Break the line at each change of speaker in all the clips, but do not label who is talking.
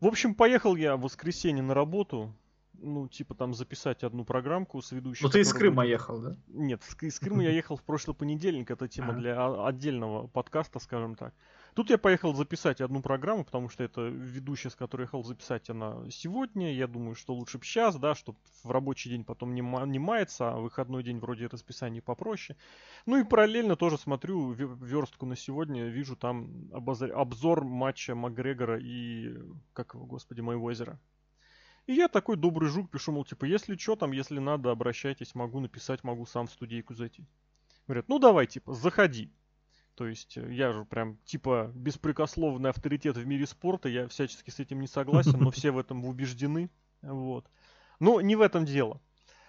В общем, поехал я в воскресенье на работу. Ну, типа там записать одну программку с ведущим.
Ну ты из Крыма
будет-
ехал, да?
Нет, из Крыма я ехал в прошлый понедельник. Это тема для отдельного подкаста, скажем так. Тут я поехал записать одну программу, потому что это ведущая, с которой я ехал записать, она сегодня. Я думаю, что лучше бы сейчас, да, чтобы в рабочий день потом не, ма- не мается, а выходной день вроде расписание попроще. Ну и параллельно тоже смотрю ве- верстку на сегодня, вижу там обозр- обзор матча Макгрегора и, как его, господи, моего озера. И я такой добрый жук пишу, мол, типа, если что там, если надо, обращайтесь, могу написать, могу сам в студийку зайти. Говорят, ну давай, типа, заходи. То есть э, я же прям, типа, беспрекословный авторитет в мире спорта, я всячески с этим не согласен, но все в этом убеждены. Вот. Но не в этом дело.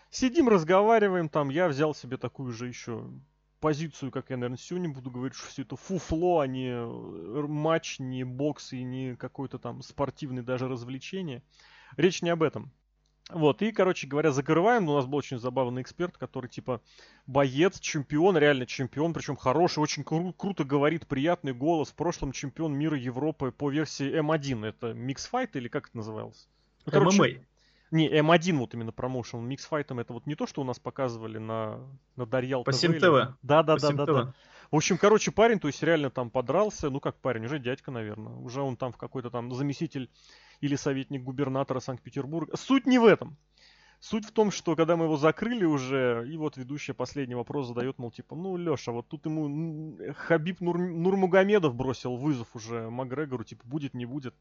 Сидим, разговариваем, там я взял себе такую же еще позицию, как я, наверное, сегодня буду говорить, что все это фуфло, а не э, матч, не бокс и не какой-то там спортивный даже развлечение. Речь не об этом. Вот, и, короче говоря, закрываем. У нас был очень забавный эксперт, который, типа, боец, чемпион, реально чемпион, причем хороший, очень кру- круто говорит, приятный голос. В прошлом чемпион мира Европы по версии М1. Это миксфайт или как это называлось? Ну, короче,
ММА.
не, М1 вот именно промоушен. Миксфайтом это вот не то, что у нас показывали на, на Дарьял
По
ТВ или-. Да, да, да, да, да. В общем, короче, парень, то есть реально там подрался, ну как парень, уже дядька, наверное. Уже он там в какой-то там заместитель или советник губернатора Санкт-Петербурга. Суть не в этом. Суть в том, что когда мы его закрыли уже, и вот ведущая последний вопрос задает, мол, типа, ну, Леша, вот тут ему Хабиб Нур- Нурмагомедов бросил вызов уже Макгрегору, типа, будет, не будет.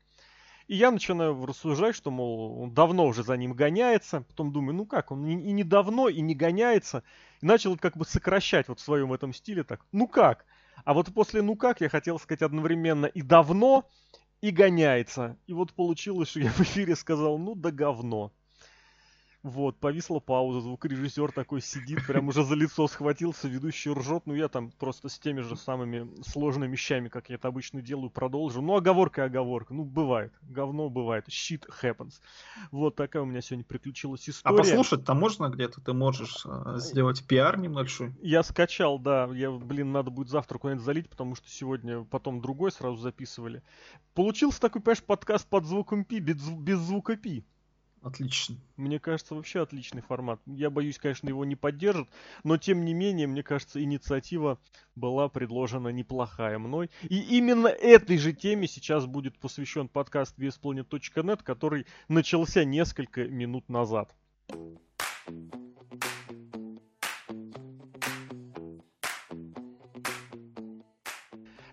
И я начинаю рассуждать, что, мол, он давно уже за ним гоняется. Потом думаю, ну как, он и не давно, и не гоняется. И начал как бы сокращать вот в своем этом стиле так. Ну как? А вот после ну как я хотел сказать одновременно и давно, и гоняется. И вот получилось, что я в эфире сказал, ну да говно. Вот, повисла пауза, звукорежиссер такой сидит, прям уже за лицо схватился, ведущий ржет, ну я там просто с теми же самыми сложными вещами, как я это обычно делаю, продолжу. Ну, оговорка и оговорка, ну, бывает, говно бывает, shit happens. Вот такая у меня сегодня приключилась
А
история.
послушать-то можно где-то? Ты можешь э, сделать пиар небольшой?
Я скачал, да. Я, блин, надо будет завтра куда-нибудь залить, потому что сегодня потом другой сразу записывали. Получился такой, понимаешь, подкаст под звуком пи, без, без звука пи.
Отлично.
Мне кажется, вообще отличный формат. Я боюсь, конечно, его не поддержат, но тем не менее, мне кажется, инициатива была предложена неплохая мной. И именно этой же теме сейчас будет посвящен подкаст VSPlanet.net, который начался несколько минут назад.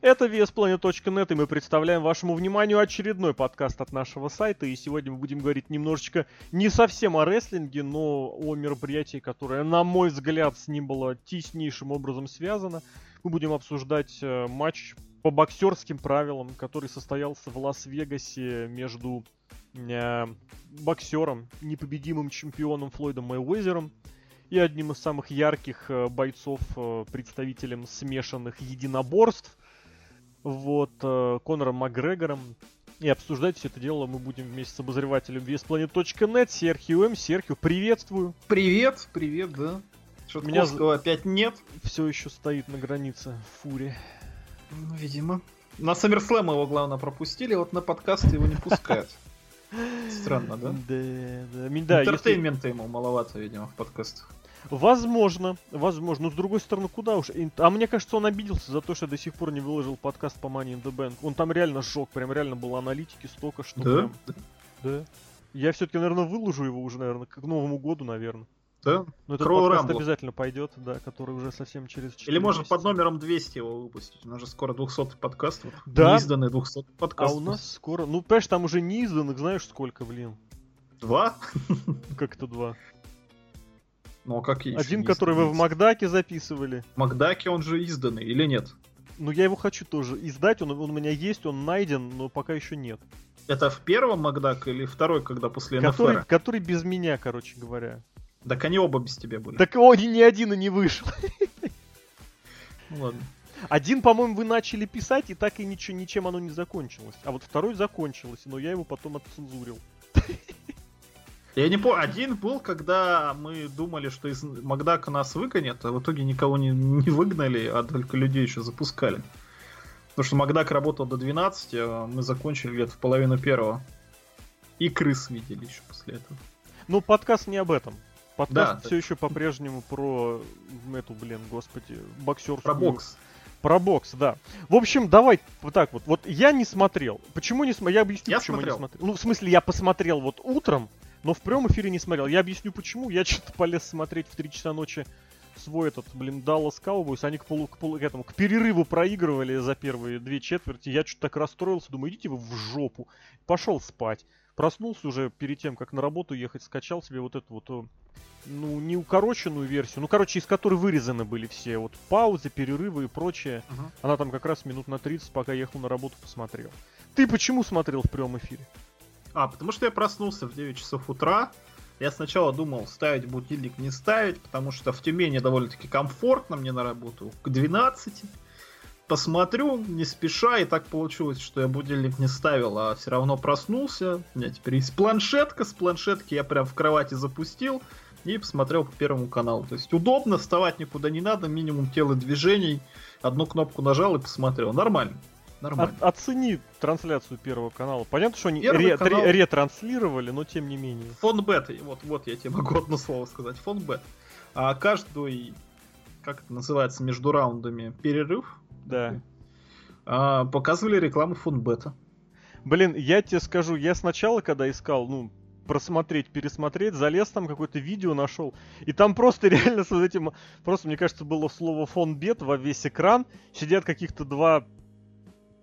Это VSPlanet.net, и мы представляем вашему вниманию очередной подкаст от нашего сайта. И сегодня мы будем говорить немножечко не совсем о рестлинге, но о мероприятии, которое, на мой взгляд, с ним было теснейшим образом связано. Мы будем обсуждать э, матч по боксерским правилам, который состоялся в Лас-Вегасе между э, боксером, непобедимым чемпионом Флойдом Мэйуэзером и одним из самых ярких э, бойцов, э, представителем смешанных единоборств, вот, э, Конором Макгрегором. И обсуждать все это дело мы будем вместе с обозревателем VSPlanet.net, Серхио М. Серхио, приветствую.
Привет, привет, да.
Меня
Шатковского опять нет.
Все еще стоит на границе фури.
Ну, видимо. На SummerSlam его, главное, пропустили, вот на подкасты его не пускают. Странно, да?
Да, да.
Интертеймента ему маловато, видимо, в подкастах.
Возможно, возможно. Но с другой стороны, куда уж. А мне кажется, он обиделся за то, что я до сих пор не выложил подкаст по Money in the Bank. Он там реально сжег, прям реально было аналитики столько, что
Да?
прям- Да. Я все-таки, наверное, выложу его уже, наверное, к Новому году, наверное.
Да?
Но этот
Кроу
подкаст
Рамбл.
обязательно пойдет, да, который уже совсем через 4
Или можно
месяца.
под номером 200 его выпустить. У нас же скоро 200 подкаст. Вот.
Да.
Неизданный 200
А
подкаст.
у нас скоро... Ну, понимаешь, там уже не изданных, знаешь, сколько, блин?
Два?
Как это два?
Ну, а как еще
Один, который вы в? Макдаке записывали.
Макдаке он же изданный, или нет?
Ну, я его хочу тоже издать, он, он у меня есть, он найден, но пока еще нет.
Это в первом Макдак или второй, когда после
Который,
НФР?
который без меня, короче говоря.
Так они оба без тебя были.
Так он ни один и не вышел.
Ну ладно.
Один, по-моему, вы начали писать, и так и ничего, ничем оно не закончилось. А вот второй закончилось, но я его потом отцензурил.
Я не помню, один был, когда мы думали, что из Макдака нас выгонят, а в итоге никого не, не выгнали, а только людей еще запускали. Потому что Макдак работал до 12, а мы закончили где-то в половину первого. И крыс видели еще после этого.
Ну, подкаст не об этом. Подкаст
Да,
все
да.
еще по-прежнему про эту, блин, господи, боксерскую...
Про бокс.
Про бокс, да. В общем, давай вот так вот. Вот я не смотрел. Почему не смотрел? Я объясню,
Я
почему
смотрел.
не смотрел. Ну, в смысле, я посмотрел вот утром, но в прямом эфире не смотрел. Я объясню, почему. Я что-то полез смотреть в 3 часа ночи свой этот, блин, Dallas Cowboys. Они к, полу, к, полу- к этому, к перерыву проигрывали за первые две четверти. Я что-то так расстроился. Думаю, идите вы в жопу. Пошел спать. Проснулся уже перед тем, как на работу ехать, скачал себе вот эту вот, ну, не укороченную версию, ну, короче, из которой вырезаны были все вот паузы, перерывы и прочее.
Мгм.
Она там как раз минут на 30, пока ехал на работу, посмотрел. Ты почему смотрел в прямом эфире?
А, потому что я проснулся в 9 часов утра. Я сначала думал, ставить будильник, не ставить, потому что в Тюмени довольно-таки комфортно мне на работу к 12. Посмотрю, не спеша, и так получилось, что я будильник не ставил, а все равно проснулся. У меня теперь есть планшетка, с планшетки я прям в кровати запустил и посмотрел по первому каналу. То есть удобно, вставать никуда не надо, минимум телодвижений, одну кнопку нажал и посмотрел. Нормально. Нормально.
О- оцени трансляцию Первого канала. Понятно, что они
Первый
ре-
канал-
тре- ретранслировали, но тем не менее.
Фон бет, вот, вот я тебе могу одно слово сказать, фон бет. А каждый, как это называется, между раундами перерыв,
Да.
а, показывали рекламу фон бета.
Блин, я тебе скажу, я сначала, когда искал, ну, просмотреть, пересмотреть, залез там какое-то видео нашел, и там просто реально с этим, просто, мне кажется, было слово фон бет во весь экран, сидят каких-то два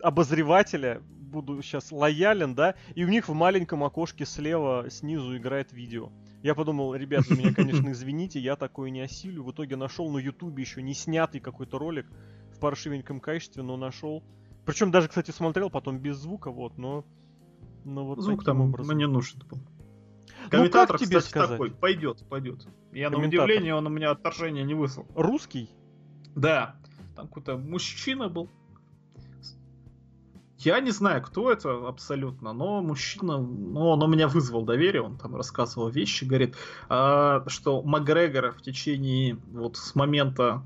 обозревателя, буду сейчас лоялен, да, и у них в маленьком окошке слева снизу играет видео. Я подумал, ребят, вы меня, конечно, извините, я такое не осилю. В итоге нашел на ютубе еще не снятый какой-то ролик в паршивеньком качестве, но нашел. Причем даже, кстати, смотрел потом без звука, вот, но... но вот
Звук там
образом.
мне нужен был.
Ну,
Комментатор,
как тебе
кстати,
сказать?
такой, пойдет, пойдет. Я на удивление, он у меня отторжение не выслал.
Русский?
Да, там какой-то мужчина был. Я не знаю, кто это абсолютно, но мужчина, ну, он у меня вызвал доверие, он там рассказывал вещи, говорит, а, что Макгрегор в течение вот с момента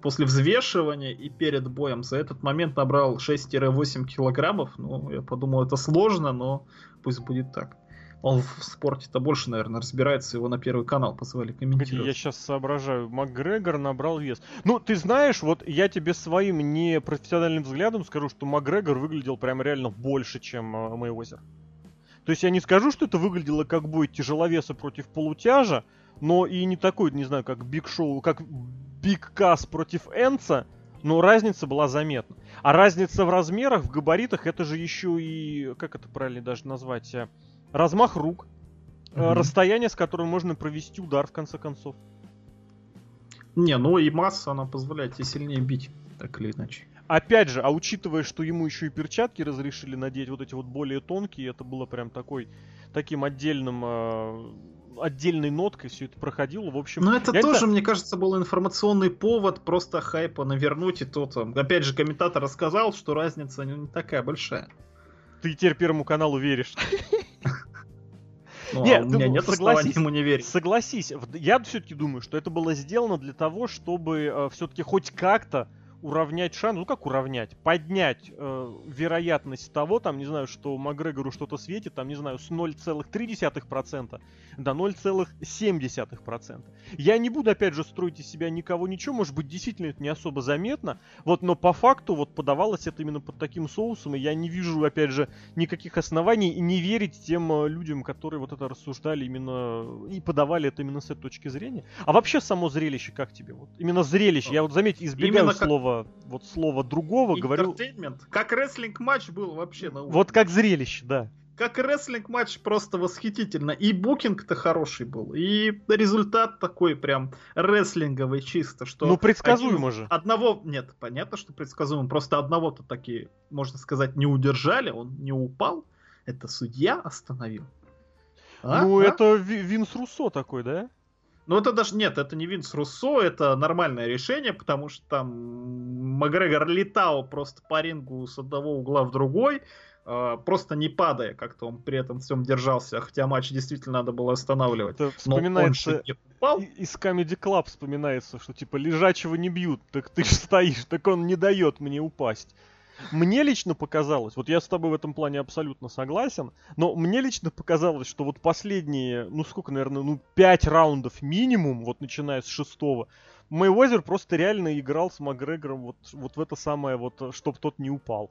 после взвешивания и перед боем за этот момент набрал 6-8 килограммов. Ну, я подумал, это сложно, но пусть будет так. Он в спорте-то больше, наверное, разбирается, его на первый канал позвали комментировать.
я сейчас соображаю. Макгрегор набрал вес. Ну, ты знаешь, вот я тебе своим непрофессиональным взглядом скажу, что Макгрегор выглядел прям реально больше, чем э, Мэйвезер. То есть я не скажу, что это выглядело как бой тяжеловеса против полутяжа, но и не такой, не знаю, как Биг Шоу, как Биг Кас против Энцо, но разница была заметна. А разница в размерах, в габаритах, это же еще и, как это правильно даже назвать, э, размах рук,
Мгм.
расстояние, с которым можно провести удар, в конце концов.
Не, ну и масса, она позволяет тебе сильнее бить, так или иначе.
Опять же, а учитывая, что ему еще и перчатки разрешили надеть, вот эти вот более тонкие, это было прям такой, таким отдельным, э, отдельной ноткой все это проходило. В общем,
Но это
я не
тоже,
знаю,
мне кажется, был информационный повод просто хайпа навернуть, и то там. Опять же, комментатор рассказал, что разница не такая большая.
ты теперь Первому каналу веришь.
Ну,
Не,
а у меня нет
согласись.
ему не верить.
Согласись, я все-таки думаю, что это было сделано для того, чтобы все-таки хоть как-то уравнять шанс, ну как уравнять, поднять э, вероятность того, там, не знаю, что Макгрегору что-то светит, там, не знаю, с 0,3% до 0,7%. Я не буду, опять же, строить из себя никого ничего, может быть, действительно это не особо заметно, вот, но по факту вот подавалось это именно под таким соусом, и я не вижу, опять же, никаких оснований и не верить тем э, людям, которые вот это рассуждали именно и подавали это именно с этой точки зрения. А вообще само зрелище как тебе? Вот именно зрелище. Я вот заметь, избегаю
Именно как-
вот слова другого, говорю.
Как рестлинг-матч был вообще на уровне.
вот как зрелище, да.
Как рестлинг-матч просто восхитительно. И букинг-то хороший был. И результат такой прям рестлинговый чисто, что...
Ну предсказуемо
один-
же.
Одного, нет, понятно, что предсказуемо. Просто одного-то таки, можно сказать, не удержали, он не упал. Это судья остановил. А?
ну
А?
это Ви- Винс Руссо такой, да?
Ну это даже нет, это не Винс Руссо, это нормальное решение, потому что там Макгрегор летал просто по рингу с одного угла в другой, э, просто не падая, как-то он при этом всем держался, хотя матч действительно надо было останавливать.
Это
Но он
вспоминается
же не упал.
из Comedy Club вспоминается, что типа лежачего не бьют, так ты ж стоишь, так он не дает мне упасть. Мне лично показалось, вот я с тобой в этом плане абсолютно согласен, но мне лично показалось, что вот последние, ну сколько, наверное, ну пять раундов минимум, вот начиная с шестого, Мэйвезер просто реально играл с Макгрегором вот, вот в это самое, вот, чтоб тот не упал.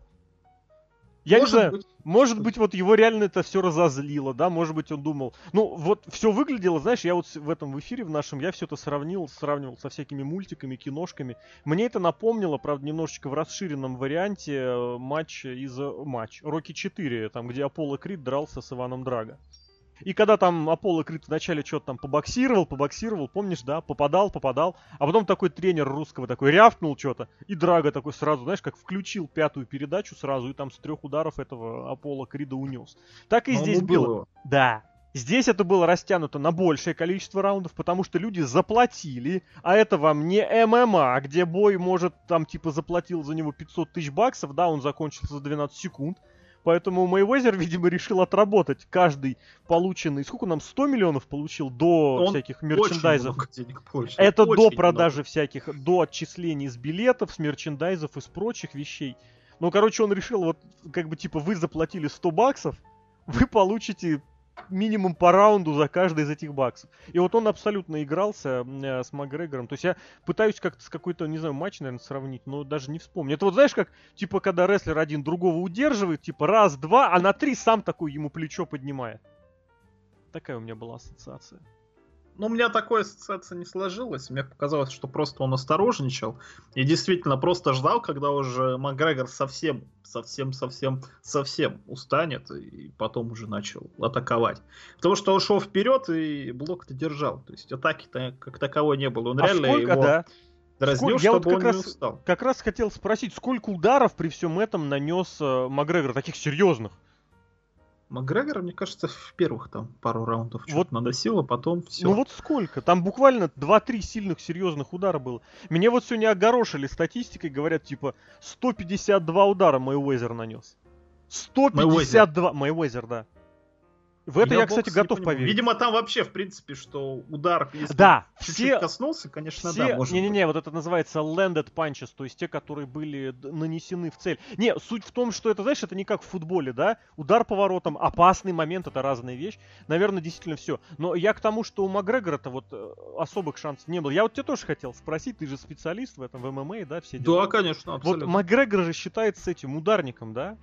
Я может не знаю, быть. может быть, вот его реально это все разозлило, да, может быть, он думал. Ну, вот все выглядело, знаешь, я вот в этом в эфире в нашем, я все это сравнил, сравнивал со всякими мультиками, киношками. Мне это напомнило, правда, немножечко в расширенном варианте э, матч из э, матч Рокки 4, там, где Аполло Крид дрался с Иваном Драго. И когда там Аполло Крид вначале что-то там побоксировал, побоксировал, помнишь, да, попадал, попадал, а потом такой тренер русского такой рявкнул что-то, и Драго такой сразу, знаешь, как включил пятую передачу сразу, и там с трех ударов этого Аполло Крида унес. Так и Но здесь было. Его. Да. Здесь это было растянуто на большее количество раундов, потому что люди заплатили, а это вам не ММА, где бой может там типа заплатил за него 500 тысяч баксов, да, он закончился за 12 секунд, Поэтому Мэйвезер, видимо, решил отработать каждый полученный... Сколько нам? 100 миллионов получил до Он всяких мерчендайзов? Это очень до продажи много. всяких, до отчислений с билетов, с мерчендайзов и с прочих вещей. Ну, короче, он решил, вот, как бы, типа, вы заплатили 100 баксов, вы получите минимум по раунду за каждый из этих баксов. И вот он абсолютно игрался э, с Макгрегором. То есть я пытаюсь как-то с какой-то, не знаю, матч, наверное, сравнить, но даже не вспомню. Это вот знаешь, как, типа, когда рестлер один другого удерживает, типа, раз, два, а на три сам такой ему плечо поднимает. Такая у меня была ассоциация.
Ну, у меня такой ассоциация не сложилась. Мне показалось, что просто он осторожничал. И действительно просто ждал, когда уже Макгрегор совсем, совсем, совсем, совсем устанет. И потом уже начал атаковать. Потому что он шел вперед и блок-то держал. То есть атаки-то как таковой не было. Он
а реально сколько, его... да? Дразнил, я вот как раз, устал. как раз хотел спросить, сколько ударов при всем этом нанес э, Макгрегор, таких серьезных?
Макгрегора, мне кажется, в первых там пару раундов вот наносил, а потом все.
Ну вот сколько? Там буквально 2-3 сильных серьезных удара было. Меня вот сегодня огорошили статистикой, говорят, типа, 152 удара Мэйвезер нанес. 152... Мэйвезер, да. В это я, я кстати, готов поверить.
Видимо, там вообще, в принципе, что удар,
если да,
чуть-чуть все... коснулся, конечно, все... да, может
Не-не-не, вот это называется landed punches, то есть те, которые были нанесены в цель. Не, суть в том, что это, знаешь, это не как в футболе, да? Удар поворотом, опасный момент, это разная вещь. Наверное, действительно все. Но я к тому, что у Макгрегора-то вот э, особых шансов не было. Я вот тебя тоже хотел спросить, ты же специалист в этом, в ММА, да, все
дела. Да, конечно,
абсолютно. Вот Макгрегор же считается этим ударником, да?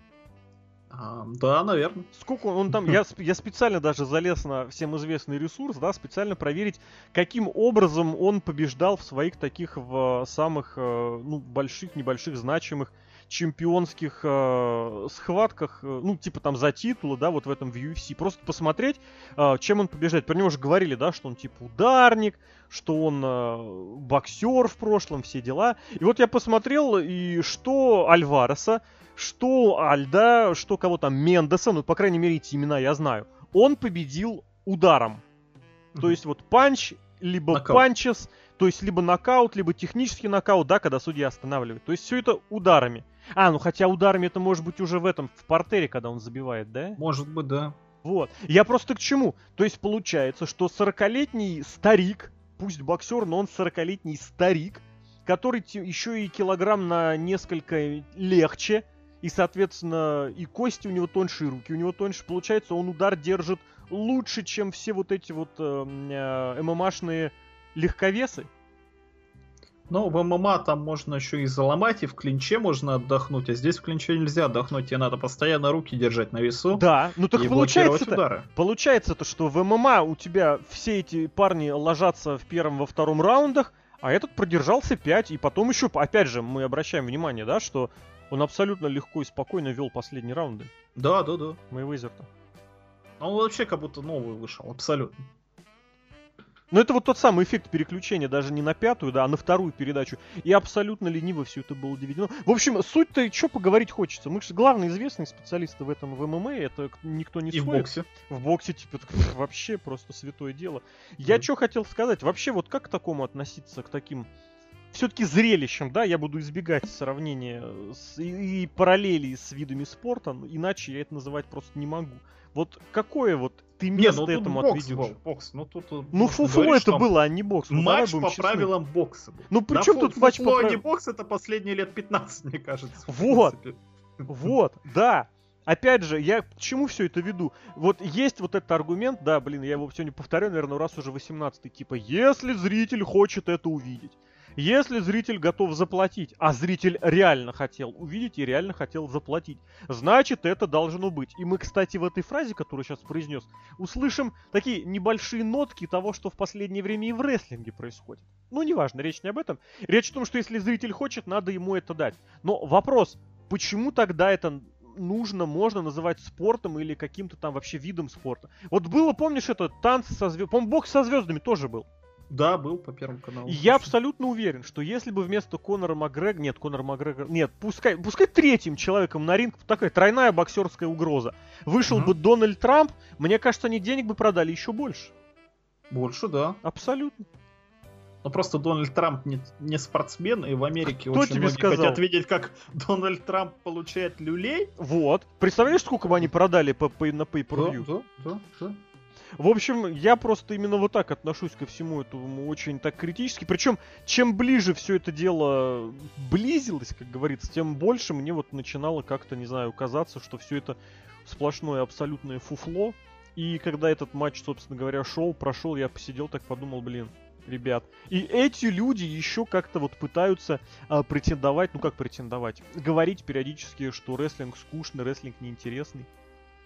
А, да, наверное.
Сколько он там... Я, я специально даже залез на всем известный ресурс, да, специально проверить, каким образом он побеждал в своих таких в самых, э, ну, больших, небольших, значимых чемпионских э, схватках, э, ну, типа там за титулы, да, вот в этом в UFC. Просто посмотреть, э, чем он побеждает. Про него уже говорили, да, что он типа ударник, что он э, боксер в прошлом, все дела. И вот я посмотрел, и что Альвареса, что Альда, что кого там, Мендеса, ну, по крайней мере, эти имена я знаю, он победил ударом. Mm-hmm. То есть вот панч, либо нокаут. панчес, то есть либо нокаут, либо технический нокаут, да, когда судья останавливает. То есть все это ударами. А, ну хотя ударами это может быть уже в этом, в портере, когда он забивает, да?
Может быть, да.
Вот. Я просто к чему? То есть получается, что 40-летний старик, пусть боксер, но он 40-летний старик, который еще и килограмм на несколько легче, и, соответственно, и кости у него тоньше, и руки у него тоньше. Получается, он удар держит лучше, чем все вот эти вот э, э, ММАшные легковесы.
Ну, в ММА там можно еще и заломать, и в клинче можно отдохнуть, а здесь в клинче нельзя отдохнуть, тебе надо постоянно руки держать на весу.
Да, ну так получается-то, получается-то, что в ММА у тебя все эти парни ложатся в первом, во втором раундах, а этот продержался 5, и потом еще, опять же, мы обращаем внимание, да, что он абсолютно легко и спокойно вел последние раунды.
Да, да, да.
Мэйвезер-то.
Он вообще как будто новый вышел, абсолютно.
Но это вот тот самый эффект переключения, даже не на пятую, да, а на вторую передачу. И абсолютно лениво все это было доведено. В общем, суть-то, что поговорить хочется. Мы же главные известные специалисты в этом в ММА, это никто не
И спорит. в боксе.
В боксе, типа, вообще просто святое дело. Я mm. что хотел сказать, вообще вот как к такому относиться, к таким все-таки зрелищем, да, я буду избегать сравнения с, и, и параллелей с видами спорта, иначе я это называть просто не могу. Вот какое вот ты место не, ну, этому бокс отведешь? Был,
бокс. Ну, тут,
ну фуфло говорить, это было, а не бокс.
Ну, матч по честны. правилам бокса был.
Ну при чем тут матч по
правилам? не бокс, это последние лет 15, мне кажется.
Вот. Вот, да. Опять же, я к чему все это веду? Вот есть вот этот аргумент, да, блин, я его сегодня повторю, наверное, раз уже 18 типа, если зритель хочет это увидеть, если зритель готов заплатить, а зритель реально хотел увидеть и реально хотел заплатить, значит это должно быть. И мы, кстати, в этой фразе, которую сейчас произнес, услышим такие небольшие нотки того, что в последнее время и в рестлинге происходит. Ну, неважно, речь не об этом. Речь о том, что если зритель хочет, надо ему это дать. Но вопрос, почему тогда это нужно, можно называть спортом или каким-то там вообще видом спорта. Вот было, помнишь, это танцы со звездами, по-моему, бокс со звездами тоже был.
Да, был по Первому каналу.
Я абсолютно уверен, что если бы вместо Конора Макгрегора... Нет, Конор Макгрегор... Нет, пускай, пускай третьим человеком на ринг, такая тройная боксерская угроза, вышел угу. бы Дональд Трамп, мне кажется, они денег бы продали еще больше.
Больше, да.
Абсолютно.
Ну просто Дональд Трамп не, не спортсмен, и в Америке Кто очень тебе многие сказал? хотят видеть, как Дональд Трамп получает люлей.
Вот. Представляешь, сколько бы они продали по, по, на pay per
Да, да, да, да.
В общем, я просто именно вот так отношусь ко всему этому очень так критически. Причем, чем ближе все это дело близилось, как говорится, тем больше мне вот начинало как-то, не знаю, казаться, что все это сплошное абсолютное фуфло. И когда этот матч, собственно говоря, шел, прошел, я посидел так подумал, блин, ребят. И эти люди еще как-то вот пытаются а, претендовать, ну как претендовать, говорить периодически, что рестлинг скучный, рестлинг неинтересный.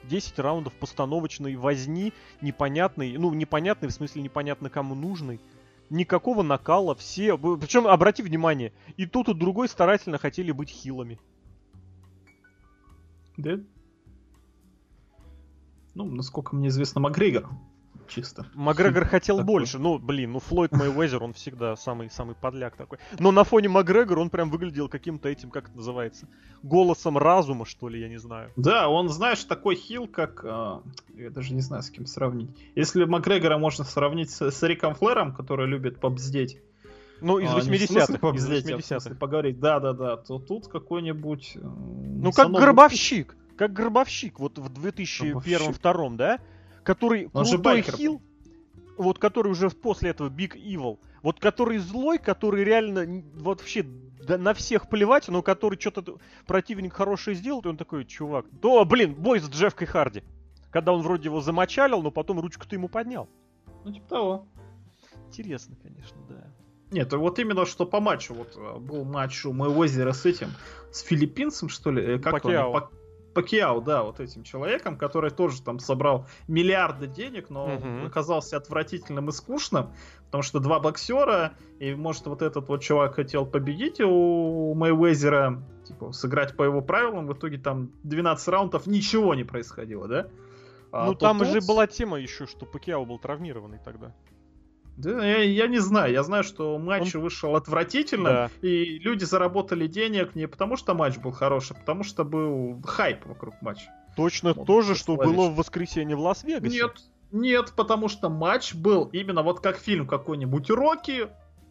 10 раундов постановочной возни, непонятной, ну, непонятной, в смысле непонятно кому нужной. Никакого накала, все... Причем, обрати внимание, и тут, и другой старательно хотели быть хилами.
Да? Ну, насколько мне известно, Макгрегор чисто.
Макгрегор хотел такой. больше. Ну, блин, ну Флойд Мэйвезер, он всегда самый самый подляк такой. Но на фоне Макгрегора он прям выглядел каким-то этим, как это называется, голосом разума, что ли, я не знаю.
Да, он, знаешь, такой хил, как... Э, я даже не знаю, с кем сравнить. Если Макгрегора можно сравнить с, с Риком Флэром, который любит побздеть,
ну, из 80-х.
А, из 80-х. поговорить, да-да-да, то тут какой-нибудь...
Ну, как Гробовщик. Как Гробовщик, вот в 2001-2002, да? Который Он крутой хил, вот который уже после этого Big Evil, вот который злой, который реально вот вообще да, на всех плевать, но который что-то противник хороший сделал, и он такой, чувак, да, блин, бой с Джеффкой Харди. Когда он вроде его замочалил, но потом ручку ты ему поднял.
Ну, типа того.
Интересно, конечно, да.
Нет, вот именно что по матчу. Вот э, был матч у Мэйвезера с этим, с филиппинцем, что ли? Э, как
Пакьяо.
он? Пакиау, да, вот этим человеком, который тоже там собрал миллиарды денег, но угу. оказался отвратительным и скучным, потому что два боксера, и может вот этот вот чувак хотел победить у Мэйвезера, типа сыграть по его правилам, в итоге там 12 раундов ничего не происходило, да?
А ну там тут... же была тема еще, что Пакиау был травмированный тогда.
Да, я, я не знаю. Я знаю, что матч Он... вышел отвратительно, да. и люди заработали денег не потому, что матч был хороший, а потому что был хайп вокруг матча.
Точно вот, то же, что было в воскресенье в Лас-Вегасе.
Нет, нет, потому что матч был именно вот как фильм какой-нибудь Рокки,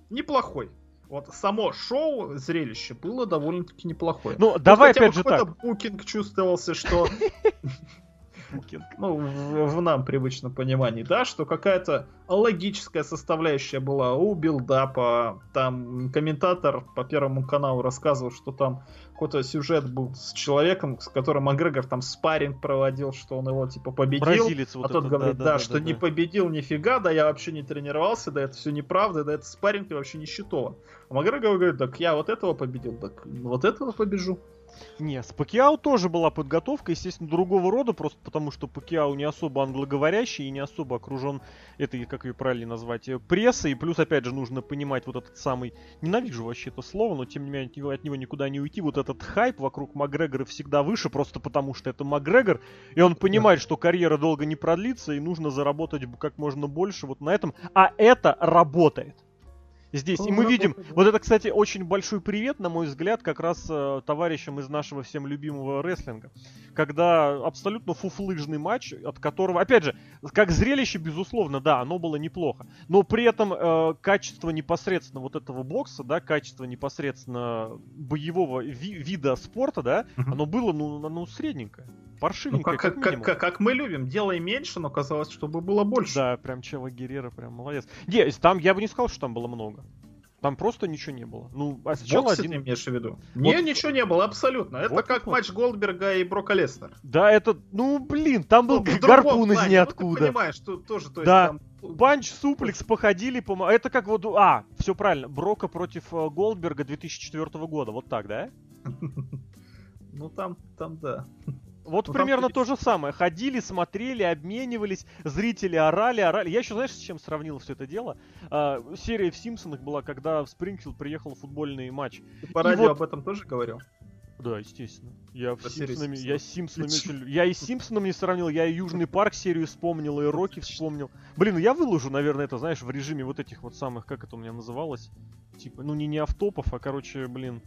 неплохой. Вот само шоу, зрелище было довольно-таки неплохое.
Ну, давай опять же так.
букинг чувствовался, что Букинг. Ну, в, в нам привычном понимании, да, что какая-то логическая составляющая была у билдапа. Там комментатор по Первому каналу рассказывал, что там какой-то сюжет был с человеком, с которым Макгрегор там спарринг проводил, что он его типа победил.
Бразилец
вот а тот говорит, да, да, да что да, не да. победил нифига, да я вообще не тренировался, да это все неправда, да это спарринг и вообще не счетово. А Макгрегор говорит, так я вот этого победил, так вот этого побежу.
Не, с Пакиау тоже была подготовка, естественно, другого рода, просто потому что Пакиау не особо англоговорящий и не особо окружен этой, как ее правильно назвать, э, прессой. И плюс, опять же, нужно понимать вот этот самый, ненавижу вообще это слово, но тем не менее от него, от него никуда не уйти, вот этот хайп вокруг Макгрегора всегда выше, просто потому что это Макгрегор, и он понимает, что карьера долго не продлится, и нужно заработать как можно больше вот на этом, а это работает здесь. И мы видим, вот это, кстати, очень большой привет, на мой взгляд, как раз э, товарищам из нашего всем любимого рестлинга. Когда абсолютно фуфлыжный матч, от которого, опять же, как зрелище, безусловно, да, оно было неплохо. Но при этом э, качество непосредственно вот этого бокса, да, качество непосредственно боевого ви- вида спорта, да, оно было, ну, ну, средненькое. Паршивенькое,
ну, как, как, как, как мы любим, делай меньше, но казалось, чтобы было больше.
Да, прям Чела Геррера, прям молодец. Не, там я бы не сказал, что там было много. Там просто ничего не было. Ну,
а сначала Боксе один... ты имеешь в виду? Вот... Не, ничего не было, абсолютно. Это вот как вот. матч Голдберга и Брока Лестер.
Да, это, ну, блин, там был ну, гарпун из ниоткуда. Ну, ты
понимаешь, что тоже, то есть
да. там... Панч, суплекс, походили, по... Это как вот... А, все правильно, Брока против э, Голдберга 2004 года, вот так, да?
Ну, там, там, да.
Вот ну, примерно то же самое. Ходили, смотрели, обменивались, зрители орали, орали. Я еще, знаешь, с чем сравнил все это дело? А, серия в Симпсонах была, когда в Спрингфилд приехал футбольный матч.
Ты по радио вот... об этом тоже говорил?
Да, естественно. Я, в Симпсонами, я с Симпсонами очень... Я и с Симпсонами не сравнил, я и Южный парк серию вспомнил, и Рокки вспомнил. Блин, ну я выложу, наверное, это, знаешь, в режиме вот этих вот самых, как это у меня называлось? Типа, ну не не автопов, а, короче, блин,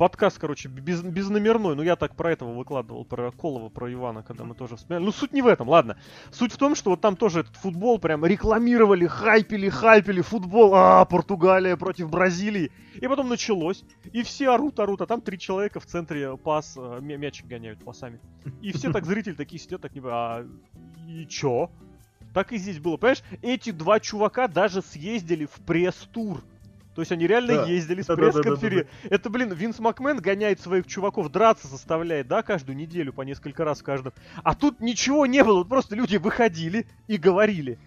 подкаст, короче, без, безномерной. Ну, я так про этого выкладывал, про Колова, про Ивана, когда мы тоже вспоминали. Ну, суть не в этом, ладно. Суть в том, что вот там тоже этот футбол прям рекламировали, хайпили, хайпили, футбол, а, Португалия против Бразилии. И потом началось, и все орут, орут, а там три человека в центре пас, э, мячик гоняют пасами. И все так, зрители такие сидят, так не а и чё? Так и здесь было, понимаешь? Эти два чувака даже съездили в пресс-тур. То есть они реально да. ездили с да, пресс-конференции. Да, да, да, Это, блин, Винс Макмен гоняет своих чуваков, драться заставляет, да, каждую неделю по несколько раз каждым. А тут ничего не было, вот просто люди выходили и говорили.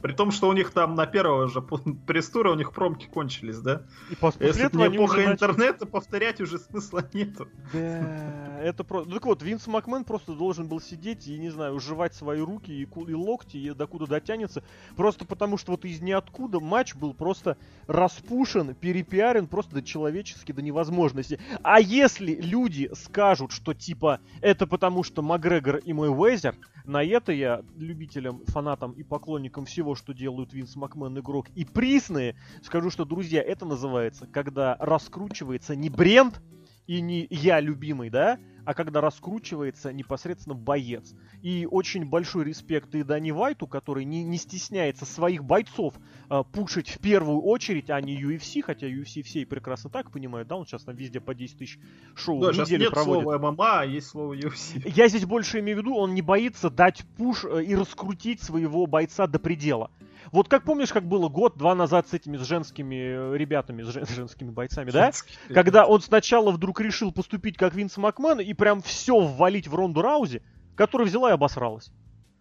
При том, что у них там на первого же пресс-тура у них промки кончились, да?
И после
Если
этого
не эпоха начали... интернета, повторять уже смысла нету.
Да, это просто... Ну так вот, Винс Макмен просто должен был сидеть и, не знаю, уживать свои руки и, и локти, и докуда дотянется. Просто потому, что вот из ниоткуда матч был просто распушен, перепиарен просто до человечески, до невозможности. А если люди скажут, что типа это потому, что Макгрегор и мой Уэзер, на это я любителям, фанатам и поклонникам всего, что делают Винс Макмен игрок и присные, скажу, что, друзья, это называется, когда раскручивается не бренд и не я любимый, да, а когда раскручивается непосредственно боец. И очень большой респект и Дани Вайту, который не, не стесняется своих бойцов э, пушить в первую очередь, а не UFC, хотя UFC все и прекрасно так понимают, да, он сейчас там везде по 10 тысяч шоу
да,
в неделю нет проводит.
слова ММА, а есть слово UFC.
Я здесь больше имею в виду, он не боится дать пуш э, и раскрутить своего бойца до предела. Вот как помнишь, как было год-два назад с этими с женскими э, ребятами, с, жен, с женскими бойцами, да? Когда он сначала вдруг решил поступить как Винс Макмен и прям все ввалить в Ронду Раузи, которая взяла и обосралась.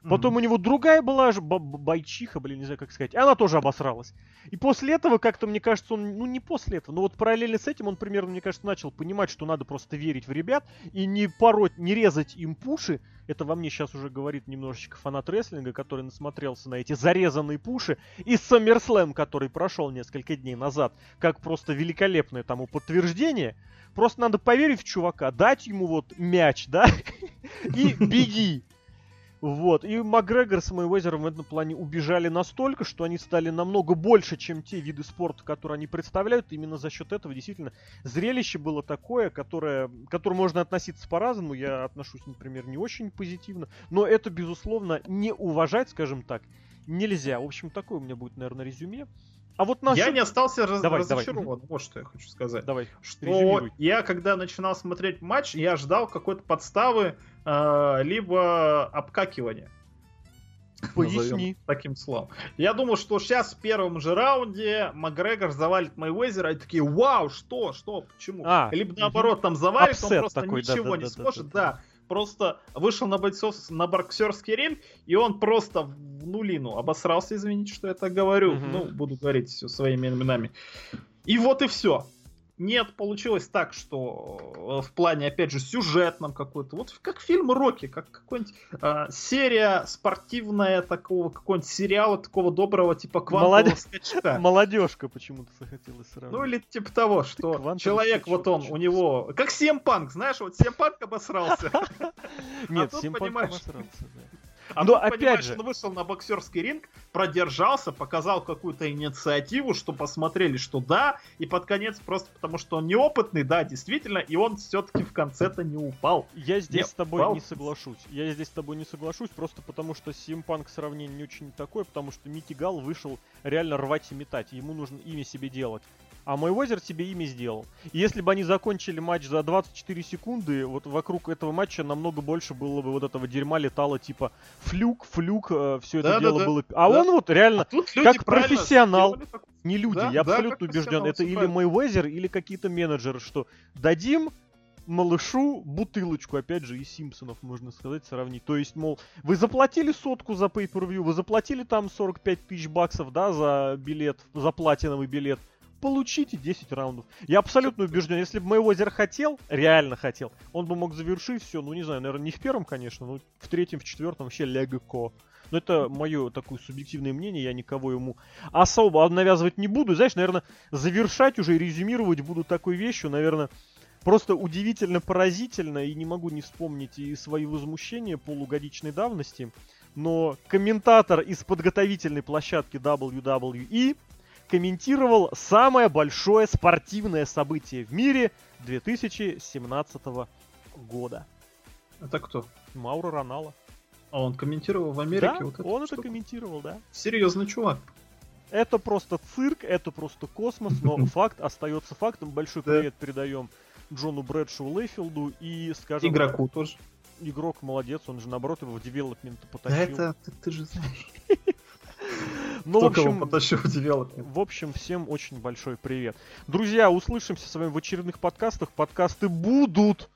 Потом mm-hmm. у него другая была же бойчиха, блин, не знаю как сказать, она тоже обосралась. И после этого, как-то, мне кажется, он, ну не после этого, но вот параллельно с этим он примерно, мне кажется, начал понимать, что надо просто верить в ребят и не пороть, не резать им пуши. Это во мне сейчас уже говорит немножечко фанат рестлинга, который насмотрелся на эти зарезанные пуши. И SummerSlam, который прошел несколько дней назад, как просто великолепное тому подтверждение. Просто надо поверить в чувака, дать ему вот мяч, да, и беги. Вот. И Макгрегор с Мэйвезером в этом плане убежали настолько, что они стали намного больше, чем те виды спорта, которые они представляют. Именно за счет этого действительно зрелище было такое, которое, к которому можно относиться по-разному. Я отношусь, например, не очень позитивно. Но это, безусловно, не уважать, скажем так, нельзя. В общем, такое у меня будет, наверное, резюме.
А вот насчет... Я не остался раз... давай, разочарован. Давай. Вот что я хочу сказать.
Давай.
Что резюмируй. я, когда начинал смотреть матч, я ждал какой-то подставы, либо обкакивания.
Поясни.
Таким словом. Я думал, что сейчас в первом же раунде Макгрегор завалит Мэйвезера, и такие, вау, что, что, почему? А, Либо наоборот, там завалит, Апсет он просто такой, ничего да, да, не да, сможет, да. да. да просто вышел на бойцов на боксерский ринг, и он просто в нулину обосрался, извините, что я так говорю. Угу. Ну, буду говорить все своими именами. И вот и все. Нет, получилось так, что э, в плане, опять же, сюжетном какой-то, вот как фильм Рокки, как какой-нибудь э, серия спортивная такого, какого-нибудь сериала такого доброго, типа квантового Молодежь... скачка.
Молодежка почему-то захотелось
сразу. Ну или типа того, что человек, вот он, у него, как Семпанк, знаешь, вот Семпанк обосрался.
Нет, Семпанк обосрался, да.
А Но тут, опять же... он вышел на боксерский ринг, продержался, показал какую-то инициативу, что посмотрели, что да, и под конец просто потому, что он неопытный, да, действительно, и он все-таки в конце-то не упал.
Я здесь не с тобой упал. не соглашусь. Я здесь с тобой не соглашусь, просто потому что Симпанк сравнение не очень такое, потому что Микки Гал вышел реально рвать и метать. Ему нужно имя себе делать а мой озер себе ими сделал. И если бы они закончили матч за 24 секунды, вот вокруг этого матча намного больше было бы вот этого дерьма летало, типа флюк, флюк, э, все это да, дело да, было. А да. он вот реально, а как профессионал, Не люди,
Да,
я
да,
абсолютно убежден. Это или
профессионал,
Мэйвезер, или какие-то менеджеры, что дадим малышу бутылочку, опять же, из Симпсонов, можно сказать, сравнить. То есть, мол, вы заплатили сотку за pay-per-view, вы заплатили там 45 тысяч баксов, да, за билет, за платиновый билет, получите 10 раундов. Я абсолютно убежден, если бы Мэйвезер хотел, реально хотел, он бы мог завершить все, ну, не знаю, наверное, не в первом, конечно, но в третьем, в четвертом вообще легко. Но это мое такое субъективное мнение, я никого ему особо навязывать не буду. Знаешь, наверное, завершать уже и резюмировать буду такой вещью, наверное, просто удивительно поразительно, и не могу не вспомнить и свои возмущения полугодичной давности, но комментатор из подготовительной площадки WWE комментировал самое большое спортивное событие в мире 2017 года.
Это кто?
Мауро Ронало.
А он комментировал в Америке
Да,
вот эту
он это
штуку?
комментировал, да.
Серьезный чувак.
Это просто цирк, это просто космос, но факт остается фактом. Большой
Да.
привет передаем Джону Брэдшоу Лейфилду и, скажем,
Игроку тоже.
игрок молодец, он же наоборот его в девелопмент
Да
потащил.
это ты, ты же знаешь.
Ну, в общем,
потащил в
общем, всем очень большой привет. Друзья, услышимся с вами в очередных подкастах. Подкасты будут.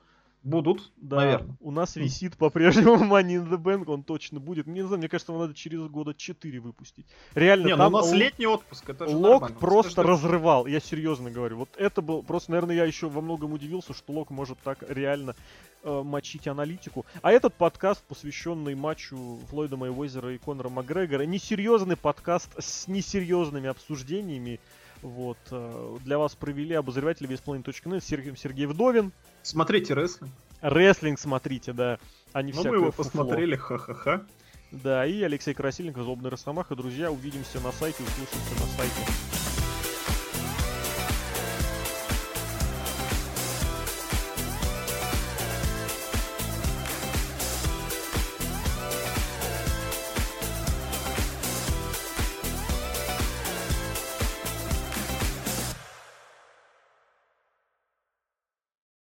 Будут,
Да,
наверное.
у нас висит по-прежнему Money in the Bank, он точно будет. Мне не знаю, мне кажется, его надо через года 4 выпустить. Реально,
Не, ну у
там
нас
л-
летний отпуск, это же
Лок
нормально.
просто
Скажи,
разрывал, я серьезно говорю. Вот это был, просто, наверное, я еще во многом удивился, что Лок может так реально э, мочить аналитику. А этот подкаст, посвященный матчу Флойда Мэйвезера и Конора Макгрегора, несерьезный подкаст с несерьезными обсуждениями. Вот, э, для вас провели обозреватели весьплейн.нет Сергей, Сергей Вдовин.
Смотрите рестлинг.
Рестлинг смотрите, да, а не
Ну, мы его
фуфло.
посмотрели, ха-ха-ха.
Да, и Алексей Красильников, Злобный Росомаха. Друзья, увидимся на сайте, услышимся на сайте.